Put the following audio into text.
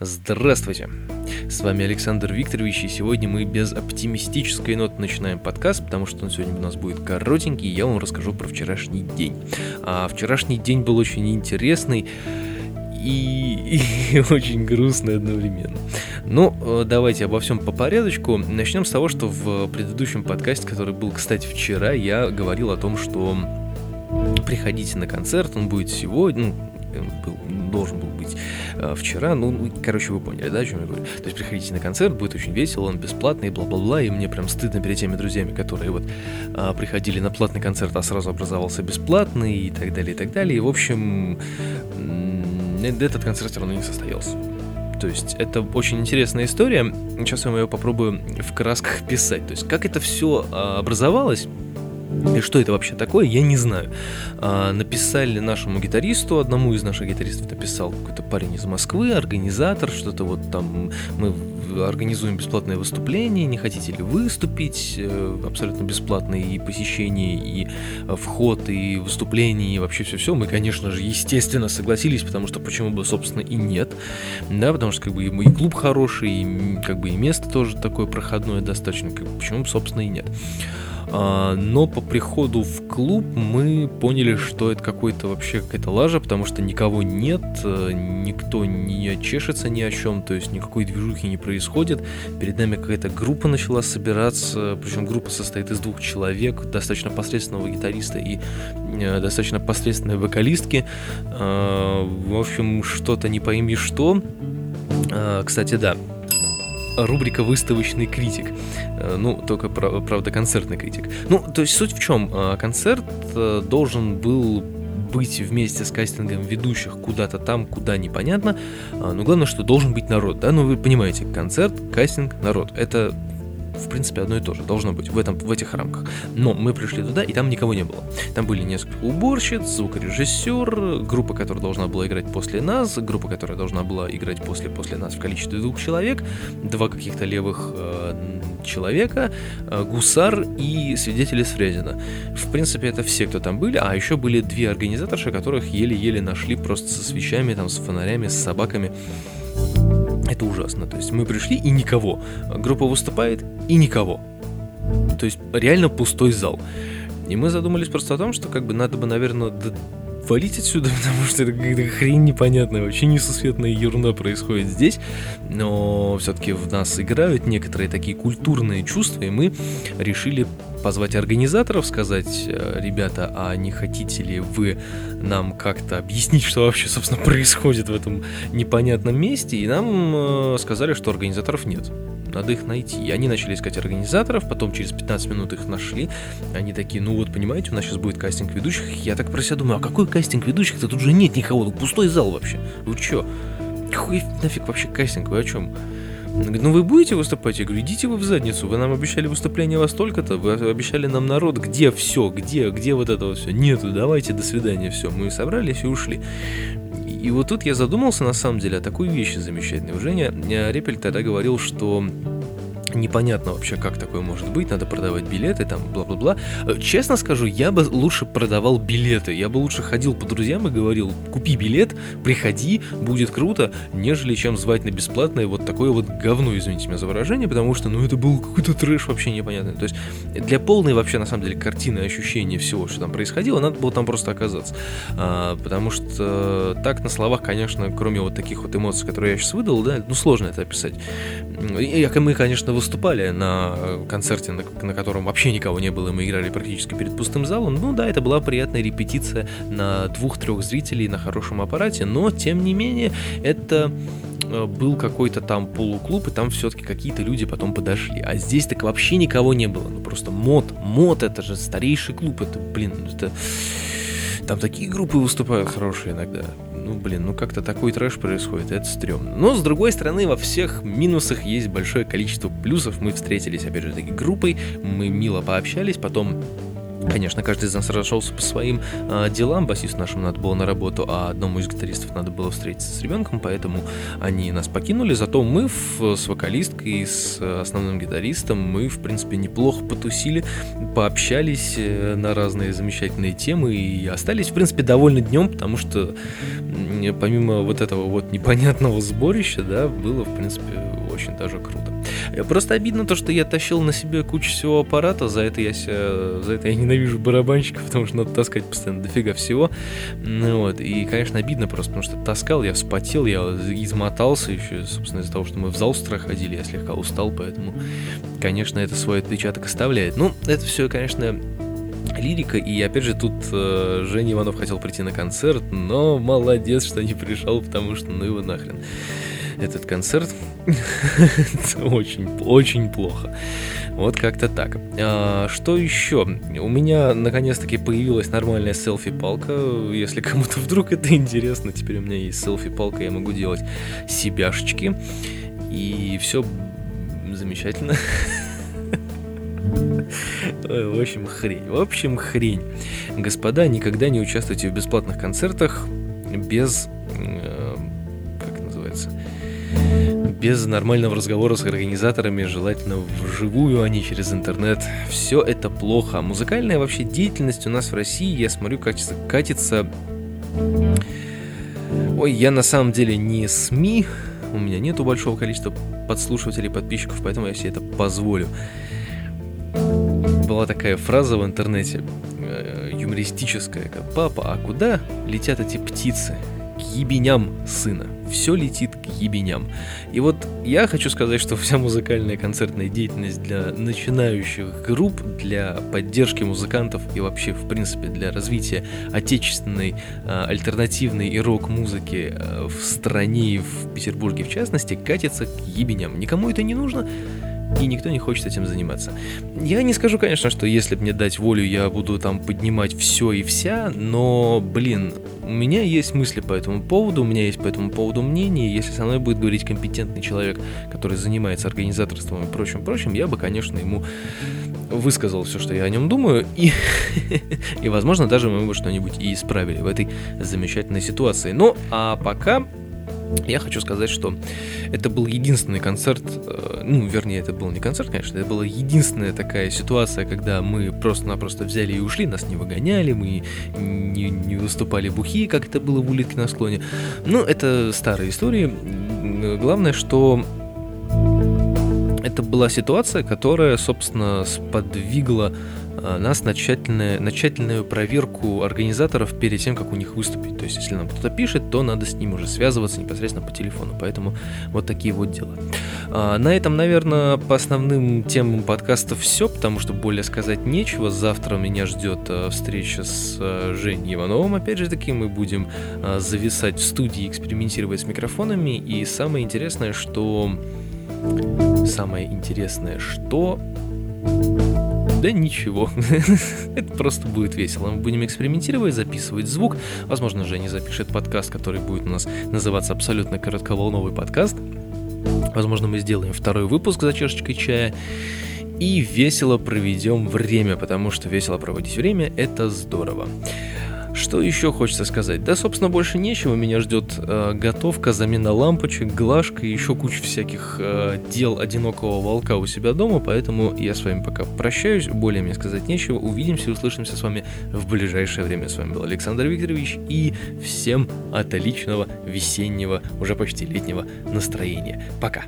Здравствуйте! С вами Александр Викторович, и сегодня мы без оптимистической ноты начинаем подкаст, потому что он сегодня у нас будет коротенький, и я вам расскажу про вчерашний день. А вчерашний день был очень интересный и, и очень грустный одновременно. Ну, э, давайте обо всем по порядочку. Начнем с того, что в предыдущем подкасте, который был, кстати, вчера, я говорил о том, что приходите на концерт, он будет сегодня, ну, был, должен был быть э, вчера. Ну, ну, короче, вы поняли, да, о чем я говорю. То есть приходите на концерт, будет очень весело, он бесплатный, бла-бла-бла, и мне прям стыдно перед теми друзьями, которые вот э, приходили на платный концерт, а сразу образовался бесплатный и так далее, и так далее. И, в общем, этот концерт все равно не состоялся. То есть это очень интересная история. Сейчас я ее попробую в красках писать. То есть как это все а, образовалось, и что это вообще такое, я не знаю. А, написали нашему гитаристу, одному из наших гитаристов написал какой-то парень из Москвы, организатор, что-то вот там мы организуем бесплатное выступление, не хотите ли выступить, э, абсолютно бесплатное и посещение, и э, вход, и выступление, и вообще все-все. Мы, конечно же, естественно согласились, потому что почему бы, собственно, и нет, да, потому что как бы и клуб хороший, и как бы и место тоже такое проходное достаточно, как, почему бы, собственно, и нет. А, но по приходу в клуб мы поняли, что это какой-то вообще какая-то лажа, потому что никого нет, э, никто не чешется ни о чем, то есть никакой движухи не происходит. Перед нами какая-то группа начала собираться, причем группа состоит из двух человек, достаточно посредственного гитариста и э, достаточно посредственной вокалистки. А, в общем, что-то не пойми что. А, кстати, да, рубрика «Выставочный критик». Э, ну, только, правда, концертный критик. Ну, то есть суть в чем? Э, концерт э, должен был быть вместе с кастингом ведущих куда-то там, куда непонятно. Но главное, что должен быть народ, да? Ну, вы понимаете, концерт, кастинг, народ. Это в принципе, одно и то же должно быть в, этом, в этих рамках. Но мы пришли туда, и там никого не было. Там были несколько уборщиц, звукорежиссер, группа, которая должна была играть после нас, группа, которая должна была играть после, после нас в количестве двух человек, два каких-то левых э, человека, э, гусар и свидетели с Фрезина. В принципе, это все, кто там были, а еще были две организаторши, которых еле-еле нашли просто со свечами, там, с фонарями, с собаками. Это ужасно. То есть мы пришли и никого. Группа выступает и никого. То есть реально пустой зал. И мы задумались просто о том, что как бы надо бы, наверное, валить отсюда, потому что это какая-то хрень непонятная, вообще несусветная ерунда происходит здесь, но все-таки в нас играют некоторые такие культурные чувства, и мы решили позвать организаторов, сказать, э, ребята, а не хотите ли вы нам как-то объяснить, что вообще, собственно, происходит в этом непонятном месте, и нам э, сказали, что организаторов нет надо их найти. И они начали искать организаторов, потом через 15 минут их нашли. Они такие, ну вот, понимаете, у нас сейчас будет кастинг ведущих. Я так про себя думаю, а какой кастинг ведущих-то? Тут же нет никого, тут пустой зал вообще. Вы чё? Какой нафиг вообще кастинг? Вы о чем? Ну вы будете выступать? Я говорю, идите вы в задницу, вы нам обещали выступление во столько-то, вы обещали нам народ, где все, где, где вот это вот все? Нету, давайте, до свидания, все. Мы собрались и ушли. И вот тут я задумался на самом деле о такой вещи замечательной. Женя Репель тогда говорил, что непонятно вообще, как такое может быть, надо продавать билеты, там, бла-бла-бла. Э, честно скажу, я бы лучше продавал билеты, я бы лучше ходил по друзьям и говорил, купи билет, приходи, будет круто, нежели чем звать на бесплатное вот такое вот говно, извините меня за выражение, потому что, ну, это был какой-то трэш вообще непонятный. То есть, для полной вообще, на самом деле, картины ощущения всего, что там происходило, надо было там просто оказаться. А, потому что так на словах, конечно, кроме вот таких вот эмоций, которые я сейчас выдал, да, ну, сложно это описать. И мы, конечно, выступали на концерте, на, на котором вообще никого не было, мы играли практически перед пустым залом. Ну да, это была приятная репетиция на двух-трех зрителей на хорошем аппарате, но тем не менее это э, был какой-то там полуклуб, и там все-таки какие-то люди потом подошли. А здесь так вообще никого не было. Ну просто мод, мод это же старейший клуб, это, блин, это... Там такие группы выступают хорошие иногда ну, блин, ну как-то такой трэш происходит, это стрёмно. Но, с другой стороны, во всех минусах есть большое количество плюсов. Мы встретились, опять же, таки группой, мы мило пообщались, потом Конечно, каждый из нас разошелся по своим э, делам. Басисту нашему надо было на работу, а одному из гитаристов надо было встретиться с ребенком, поэтому они нас покинули. Зато мы в, с вокалисткой, с основным гитаристом, мы, в принципе, неплохо потусили, пообщались э, на разные замечательные темы и остались, в принципе, довольны днем, потому что помимо вот этого вот непонятного сборища, да, было, в принципе, очень даже круто. Просто обидно то, что я тащил на себе кучу всего аппарата, за это я себя, за это я ненавижу барабанщиков, потому что надо таскать постоянно дофига всего. Ну, вот, и, конечно, обидно просто, потому что таскал, я вспотел, я измотался еще, собственно, из-за того, что мы в зал ходили, я слегка устал, поэтому, конечно, это свой отпечаток оставляет. Ну, это все, конечно, лирика, и опять же тут э, Женя Иванов хотел прийти на концерт, но молодец, что не пришел, потому что ну его нахрен этот концерт. очень, очень плохо. Вот как-то так. А, что еще? У меня наконец-таки появилась нормальная селфи-палка. Если кому-то вдруг это интересно, теперь у меня есть селфи-палка, я могу делать себяшечки. И все замечательно. В общем, хрень. В общем, хрень. Господа, никогда не участвуйте в бесплатных концертах без без нормального разговора с организаторами, желательно вживую, а не через интернет. Все это плохо. Музыкальная вообще деятельность у нас в России, я смотрю, катится, катится... Ой, я на самом деле не СМИ, у меня нету большого количества подслушивателей, подписчиков, поэтому я себе это позволю. Была такая фраза в интернете, э, юмористическая, как «Папа, а куда летят эти птицы?» К ебеням сына все летит ебеням. И вот я хочу сказать, что вся музыкальная концертная деятельность для начинающих групп, для поддержки музыкантов и вообще, в принципе, для развития отечественной э, альтернативной и рок-музыки э, в стране и в Петербурге в частности, катится к ебеням. Никому это не нужно, и никто не хочет этим заниматься. Я не скажу, конечно, что если мне дать волю, я буду там поднимать все и вся, но, блин, у меня есть мысли по этому поводу, у меня есть по этому поводу мнение, если со мной будет говорить компетентный человек, который занимается организаторством и прочим, прочим, я бы, конечно, ему высказал все, что я о нем думаю, и, и возможно, даже мы бы что-нибудь и исправили в этой замечательной ситуации. Ну, а пока я хочу сказать, что это был единственный концерт, э, ну, вернее, это был не концерт, конечно, это была единственная такая ситуация, когда мы просто-напросто взяли и ушли, нас не выгоняли, мы не, не выступали бухи, как это было в улитке на склоне. Ну, это старые истории. Главное, что это была ситуация, которая, собственно, сподвигла нас на, тщательную, на тщательную проверку организаторов перед тем, как у них выступить. То есть, если нам кто-то пишет, то надо с ним уже связываться непосредственно по телефону. Поэтому вот такие вот дела. А, на этом, наверное, по основным темам подкаста все, потому что более сказать нечего. Завтра меня ждет э, встреча с э, Женей Ивановым. Опять же таки, мы будем зависать в студии, экспериментировать с микрофонами. И самое интересное, что... Самое интересное, что да ничего. Это просто будет весело. Мы будем экспериментировать, записывать звук. Возможно, Женя запишет подкаст, который будет у нас называться абсолютно коротковолновый подкаст. Возможно, мы сделаем второй выпуск за чашечкой чая и весело проведем время, потому что весело проводить время это здорово. Что еще хочется сказать? Да, собственно, больше нечего. Меня ждет э, готовка, замена лампочек, глажка и еще куча всяких э, дел одинокого волка у себя дома, поэтому я с вами пока прощаюсь, более мне сказать нечего. Увидимся и услышимся с вами в ближайшее время. С вами был Александр Викторович и всем отличного весеннего, уже почти летнего настроения. Пока!